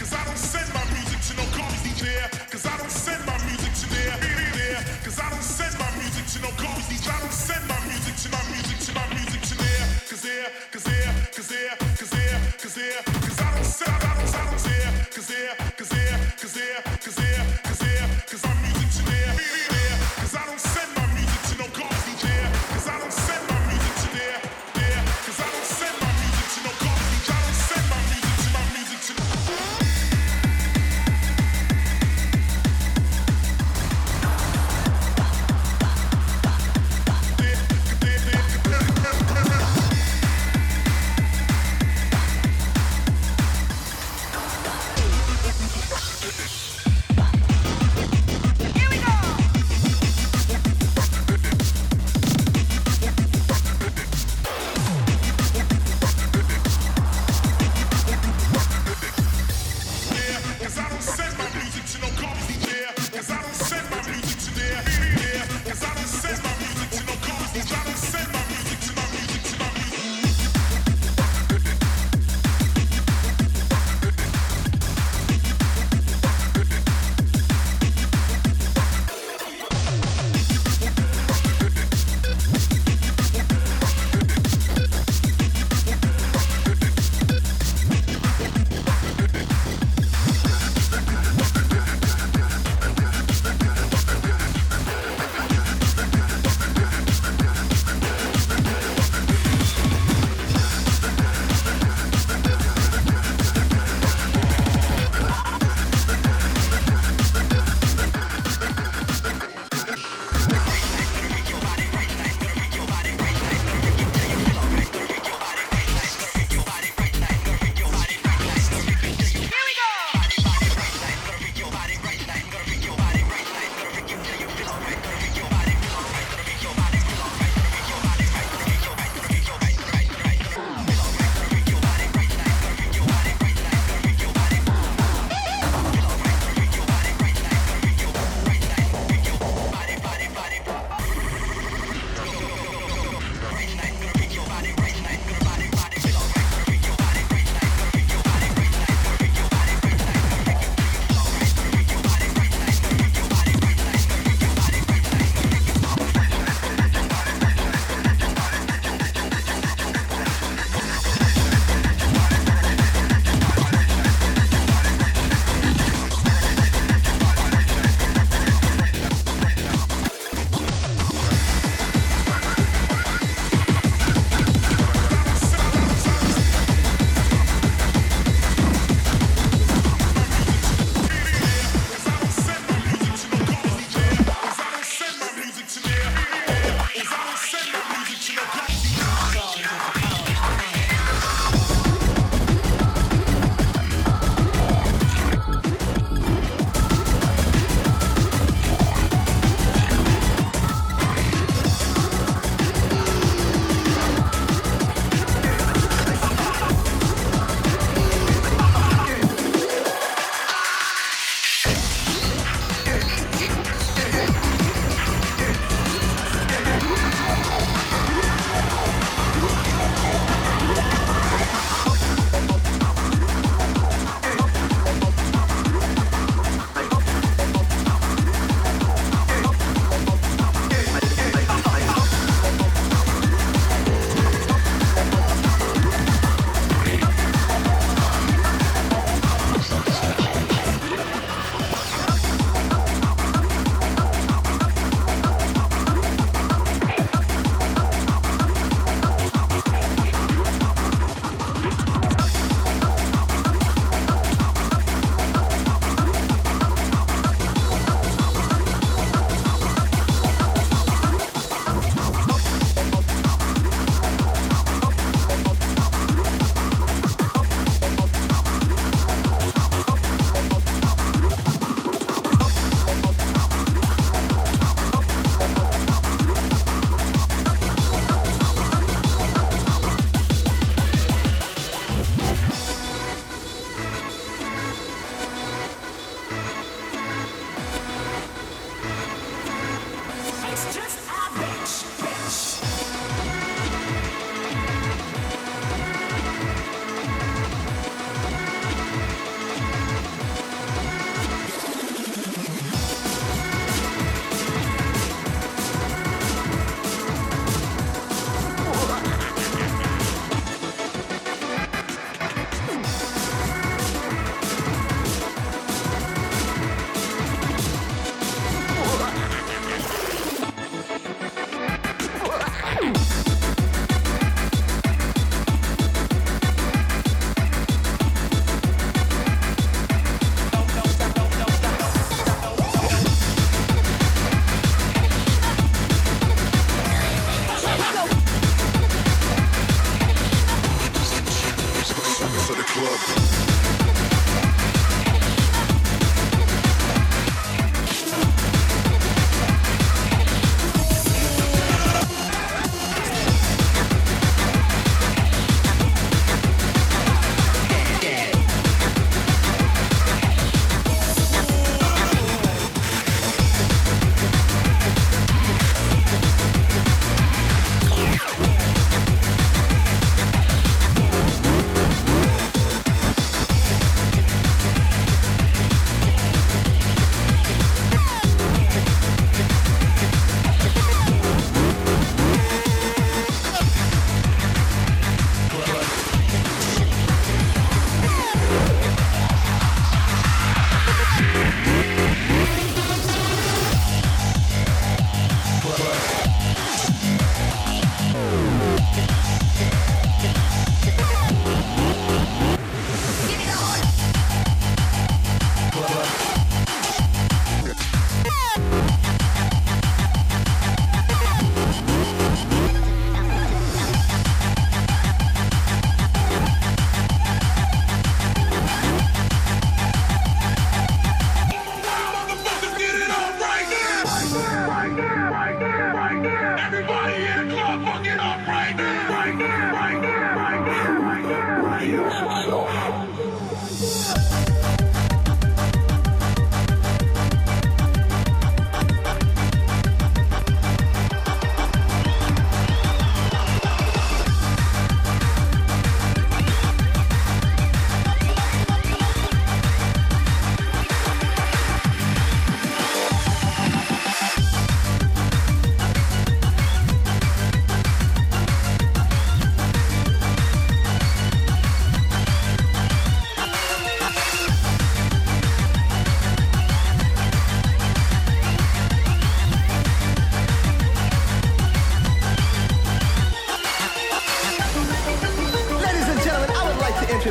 Cause I don't send my music to no clubs. I don't send my music to there. Cause I don't send my music to my music.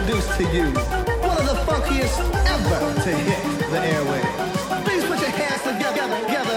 To you one of the funkiest ever to hit the airwaves. Please put your hands together, together.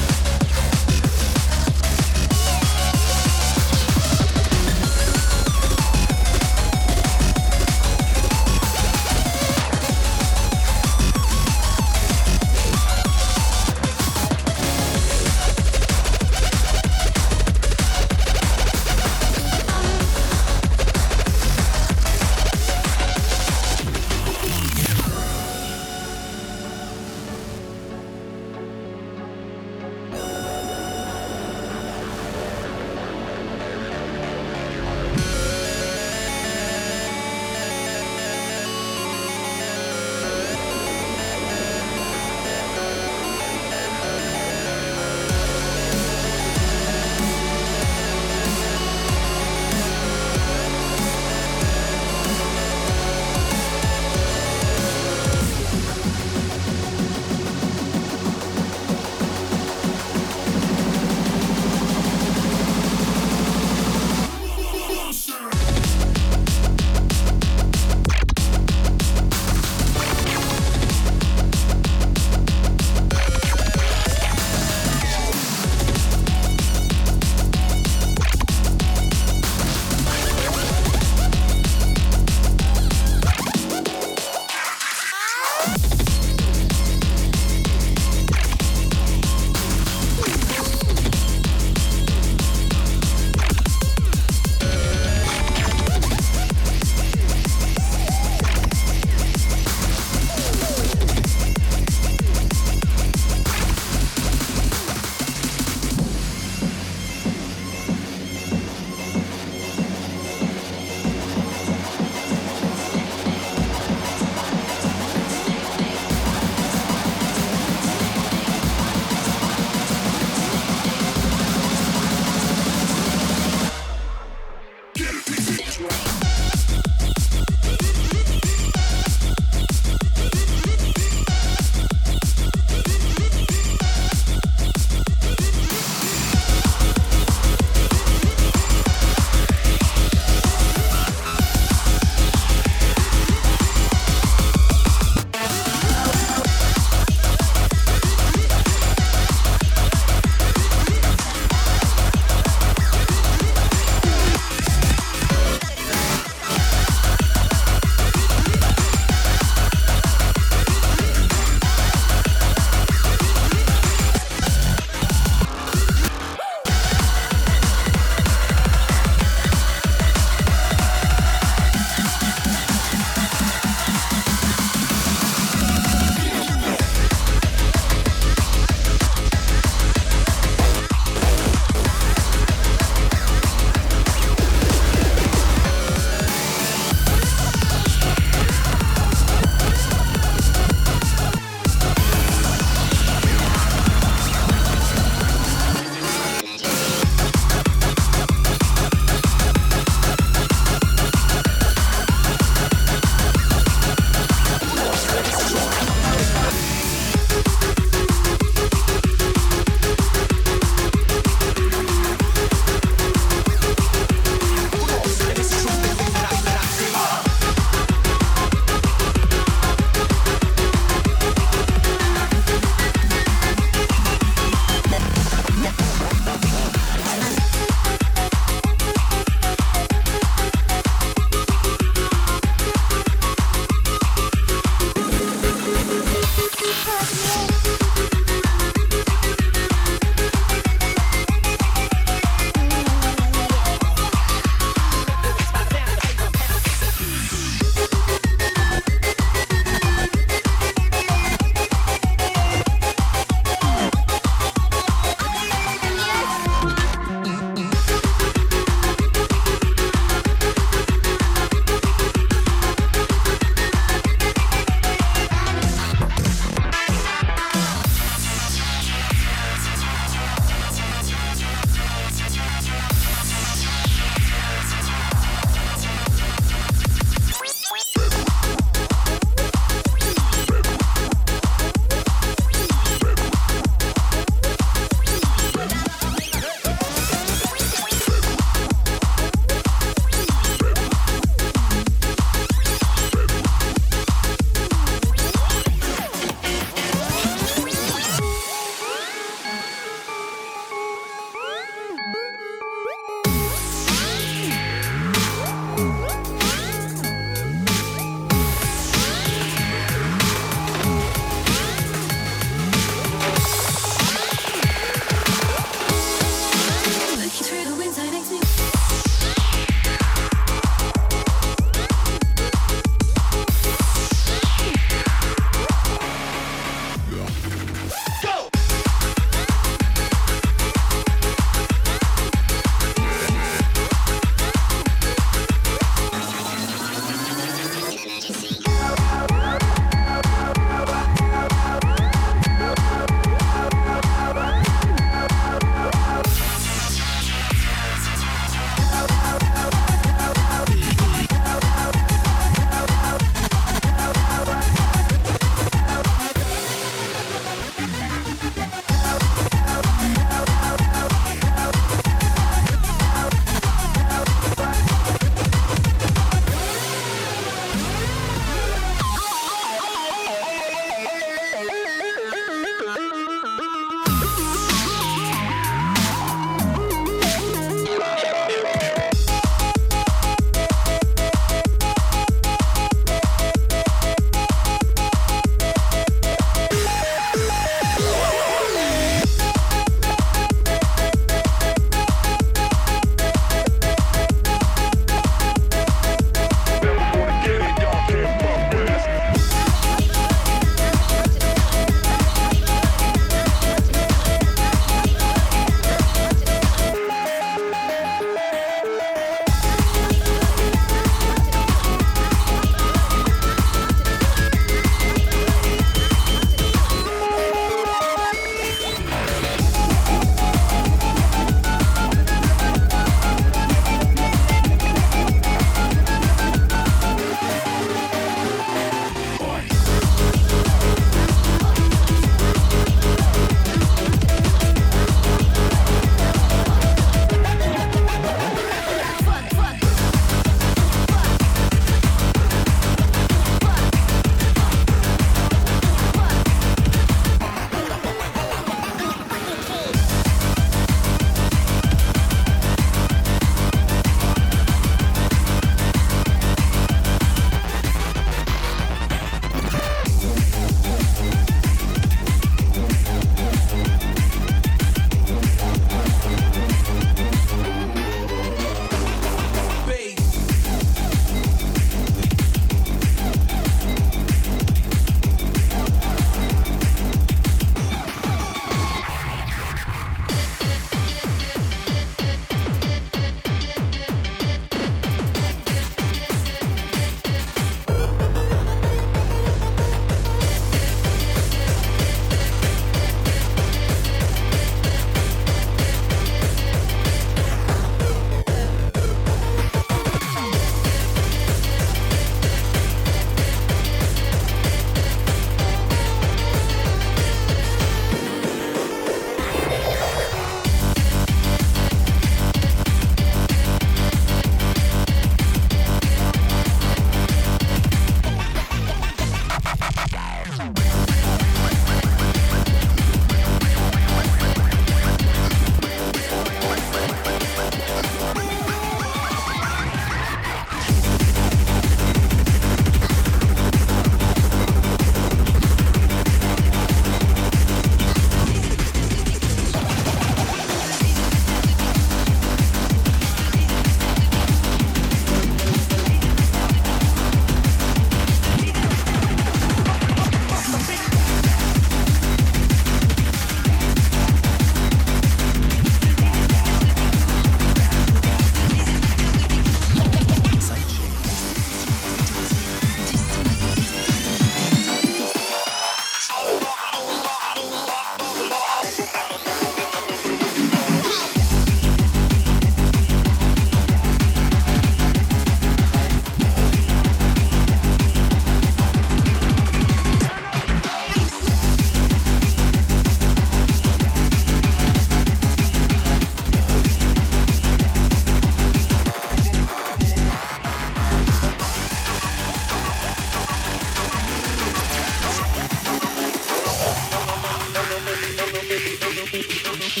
ど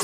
こ?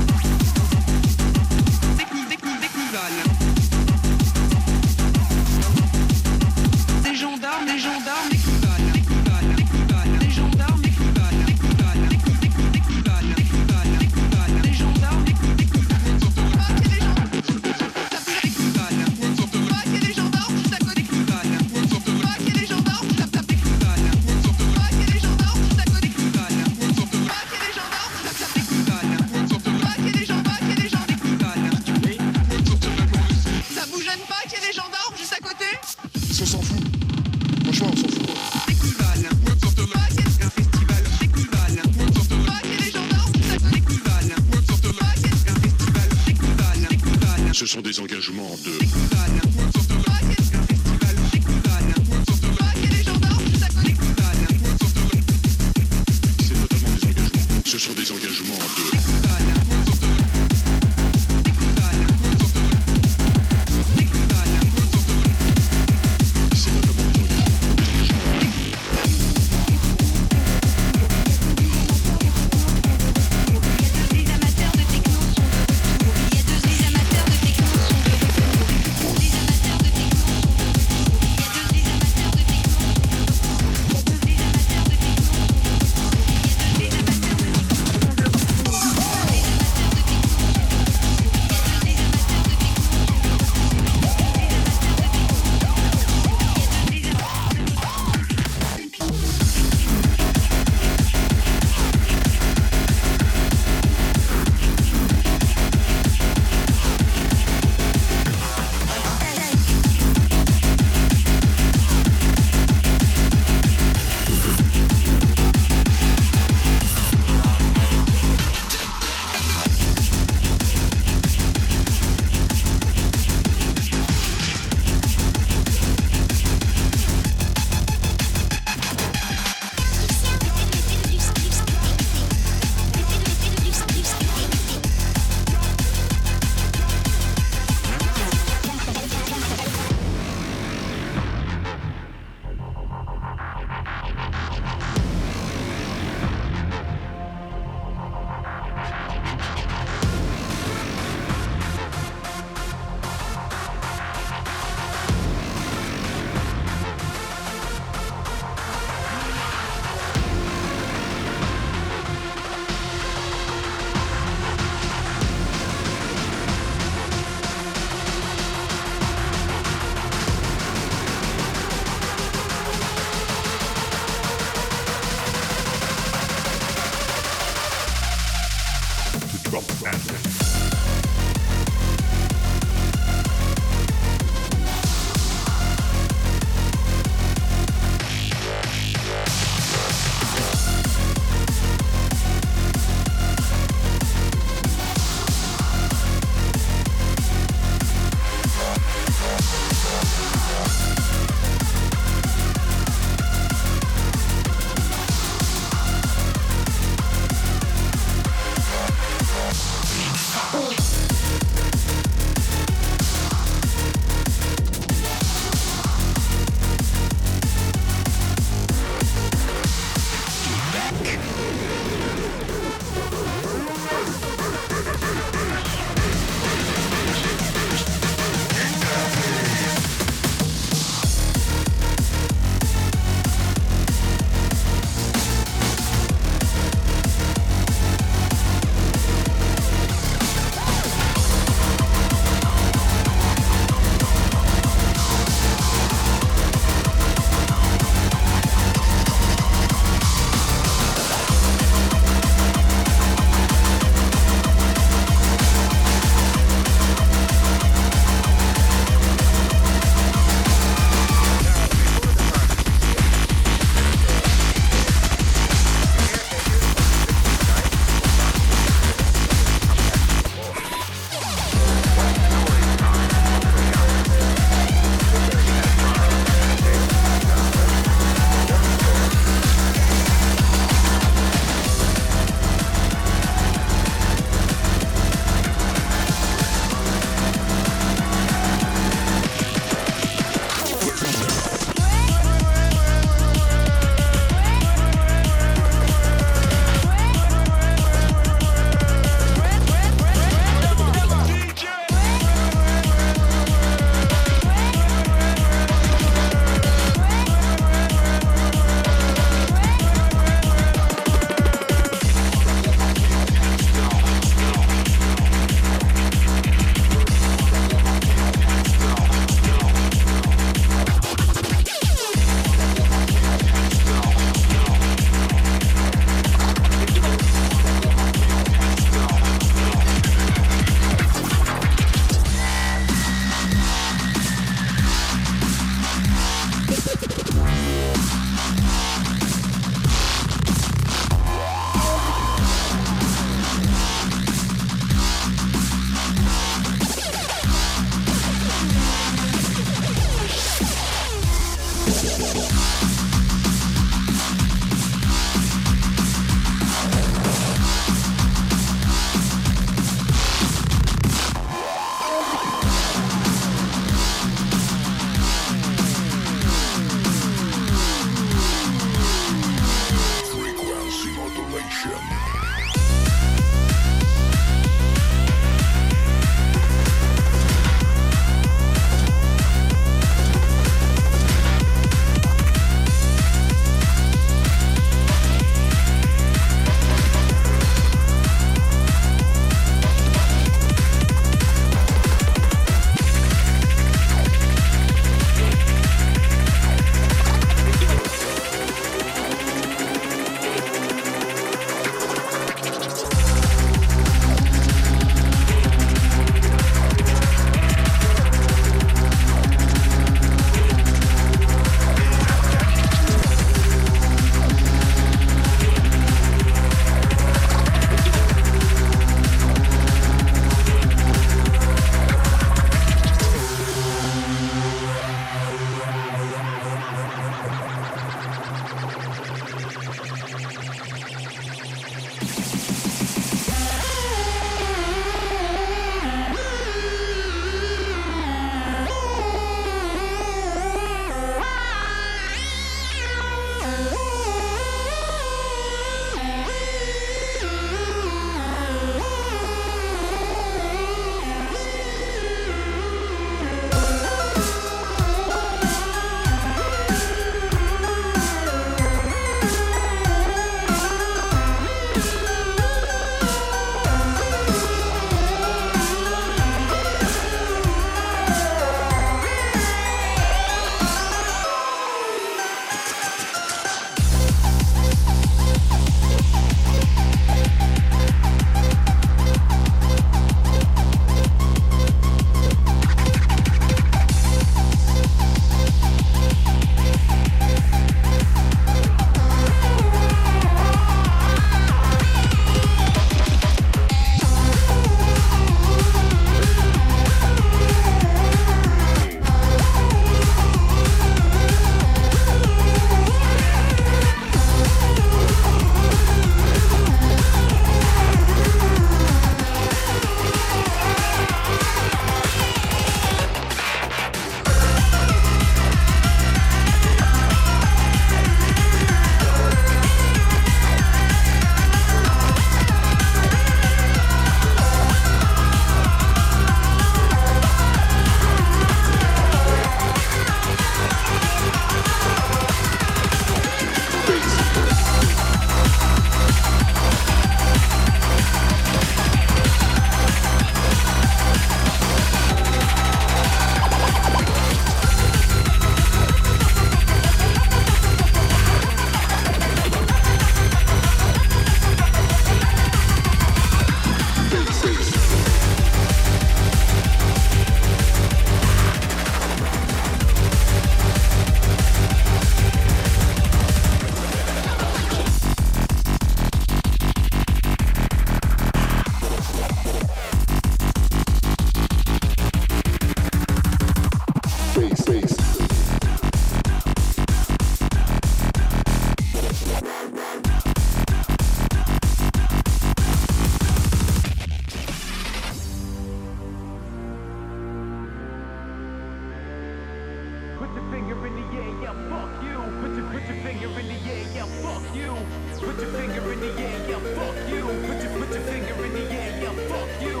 Put your finger in the air, yeah, fuck you. Put your, put your finger in the air, yeah, fuck you. Put your finger in the air, yeah, fuck you. Put your, put your finger in the air, yeah, fuck you.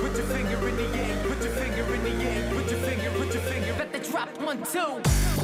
Put your finger in the air, put your finger in the air, put your finger, put your finger. Bet they dropped one, two.